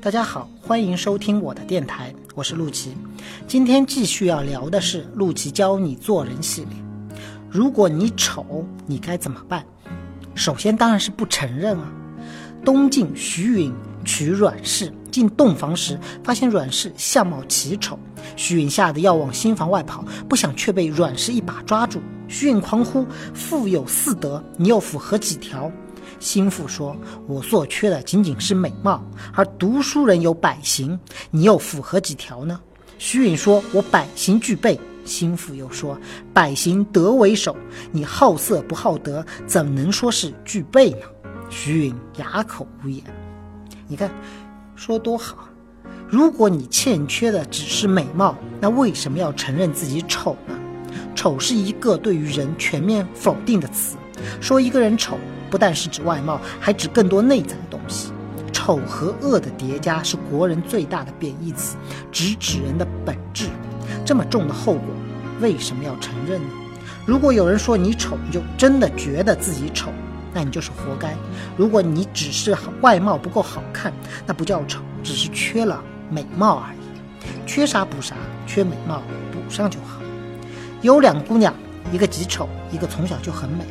大家好，欢迎收听我的电台，我是陆琪。今天继续要聊的是陆琪教你做人系列。如果你丑，你该怎么办？首先当然是不承认啊。东晋徐允娶阮氏，进洞房时发现阮氏相貌奇丑，徐允吓得要往新房外跑，不想却被阮氏一把抓住。徐允狂呼：“妇有四德，你又符合几条？”心腹说：“我所缺的仅仅是美貌，而读书人有百行，你又符合几条呢？”徐允说：“我百行具备。”心腹又说：“百行德为首，你好色不好德，怎能说是具备呢？”徐允哑口无言。你看，说多好！如果你欠缺的只是美貌，那为什么要承认自己丑呢？丑是一个对于人全面否定的词，说一个人丑。不但是指外貌，还指更多内在的东西。丑和恶的叠加是国人最大的贬义词，直指人的本质。这么重的后果，为什么要承认呢？如果有人说你丑，你就真的觉得自己丑，那你就是活该。如果你只是外貌不够好看，那不叫丑，只是缺了美貌而已。缺啥补啥，缺美貌补上就好。有两个姑娘。一个极丑，一个从小就很美。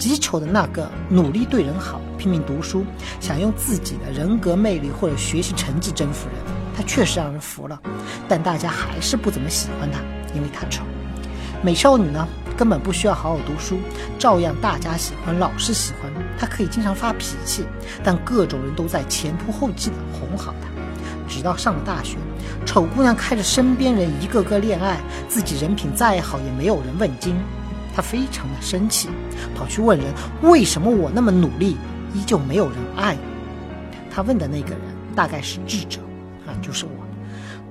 极丑的那个努力对人好，拼命读书，想用自己的人格魅力或者学习成绩征服人。他确实让人服了，但大家还是不怎么喜欢他，因为他丑。美少女呢，根本不需要好好读书，照样大家喜欢，老师喜欢。她可以经常发脾气，但各种人都在前仆后继的哄好她。直到上了大学，丑姑娘看着身边人一个个恋爱，自己人品再好也没有人问津。他非常的生气，跑去问人：“为什么我那么努力，依旧没有人爱？”他问的那个人大概是智者，啊，就是我。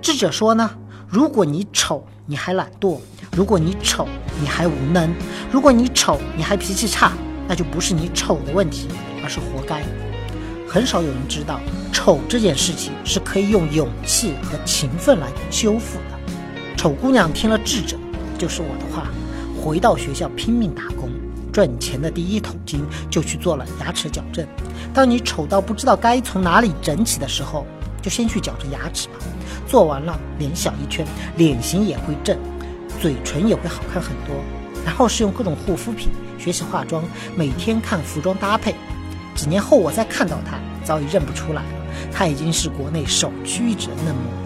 智者说呢：“如果你丑，你还懒惰；如果你丑，你还无能；如果你丑，你还脾气差，那就不是你丑的问题，而是活该。”很少有人知道，丑这件事情是可以用勇气和勤奋来修复的。丑姑娘听了智者，就是我的话。回到学校拼命打工，赚钱的第一桶金就去做了牙齿矫正。当你丑到不知道该从哪里整起的时候，就先去矫正牙齿吧。做完了，脸小一圈，脸型也会正，嘴唇也会好看很多。然后是用各种护肤品，学习化妆，每天看服装搭配。几年后我再看到他，早已认不出来了，他已经是国内首屈一指的嫩模。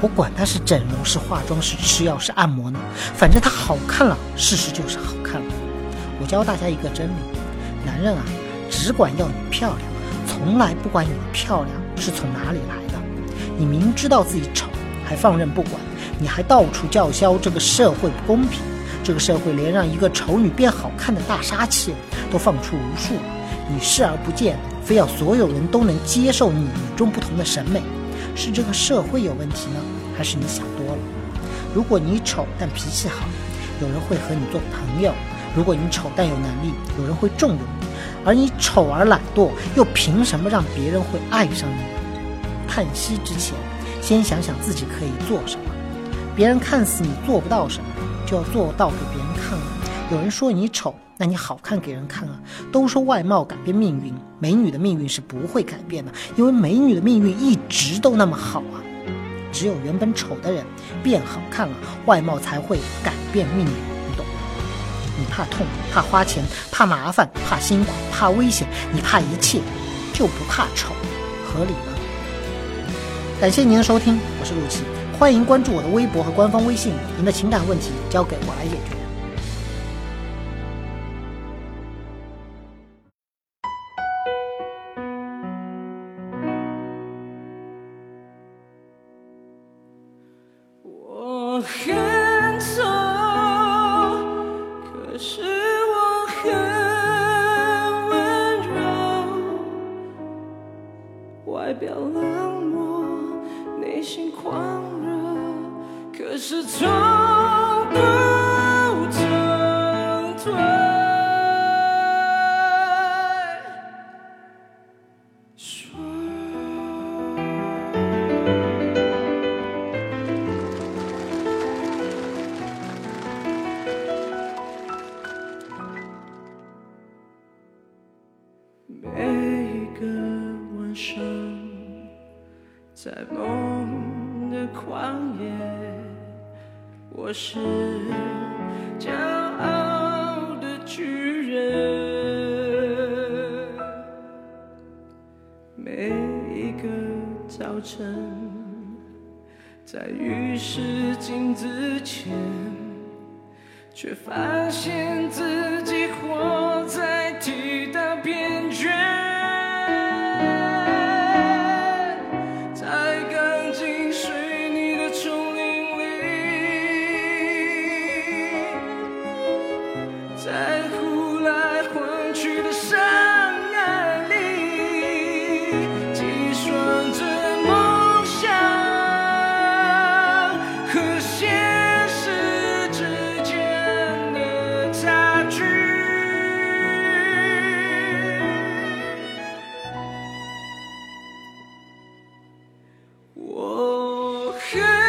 我管他是整容是化妆是吃药是按摩呢，反正他好看了，事实就是好看了。我教大家一个真理：男人啊，只管要你漂亮，从来不管你的漂亮是从哪里来的。你明知道自己丑，还放任不管，你还到处叫嚣这个社会不公平。这个社会连让一个丑女变好看的大杀器都放出无数，你视而不见，非要所有人都能接受你与众不同的审美。是这个社会有问题呢，还是你想多了？如果你丑但脾气好，有人会和你做朋友；如果你丑但有能力，有人会重用你。而你丑而懒惰，又凭什么让别人会爱上你？叹息之前，先想想自己可以做什么。别人看似你做不到什么，就要做到给别人看。有人说你丑。那你好看给人看啊！都说外貌改变命运，美女的命运是不会改变的，因为美女的命运一直都那么好啊。只有原本丑的人变好看了，外貌才会改变命运，你懂吗？你怕痛，怕花钱，怕麻烦，怕辛苦，怕危险，你怕一切，就不怕丑，合理吗？感谢您的收听，我是陆琪，欢迎关注我的微博和官方微信，您的情感问题交给我来解决。很丑，可是我很温柔。外表冷漠，内心狂热，可是从在梦的旷野我是骄傲的巨人。每一个早晨在浴室镜子前却发现自己活计算着梦想和现实之间的差距我很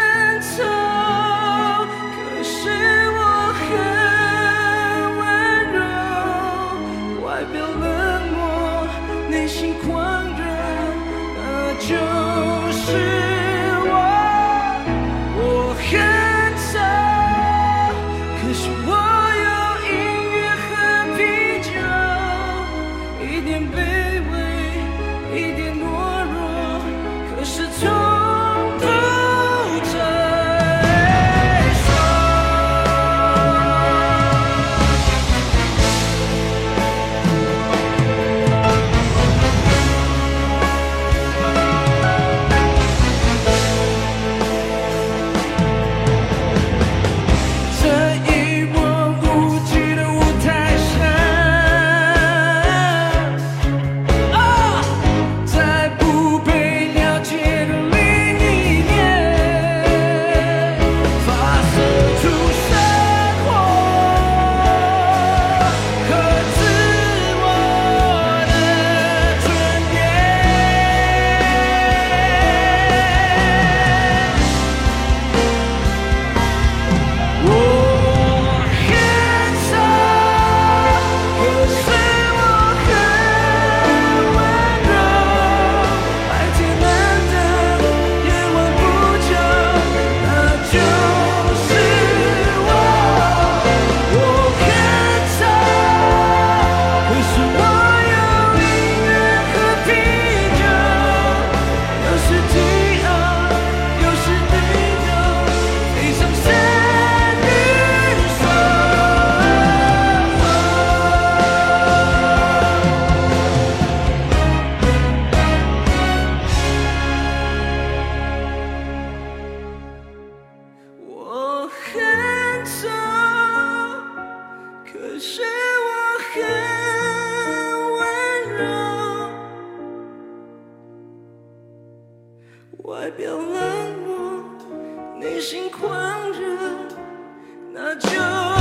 外表冷漠内心狂热那就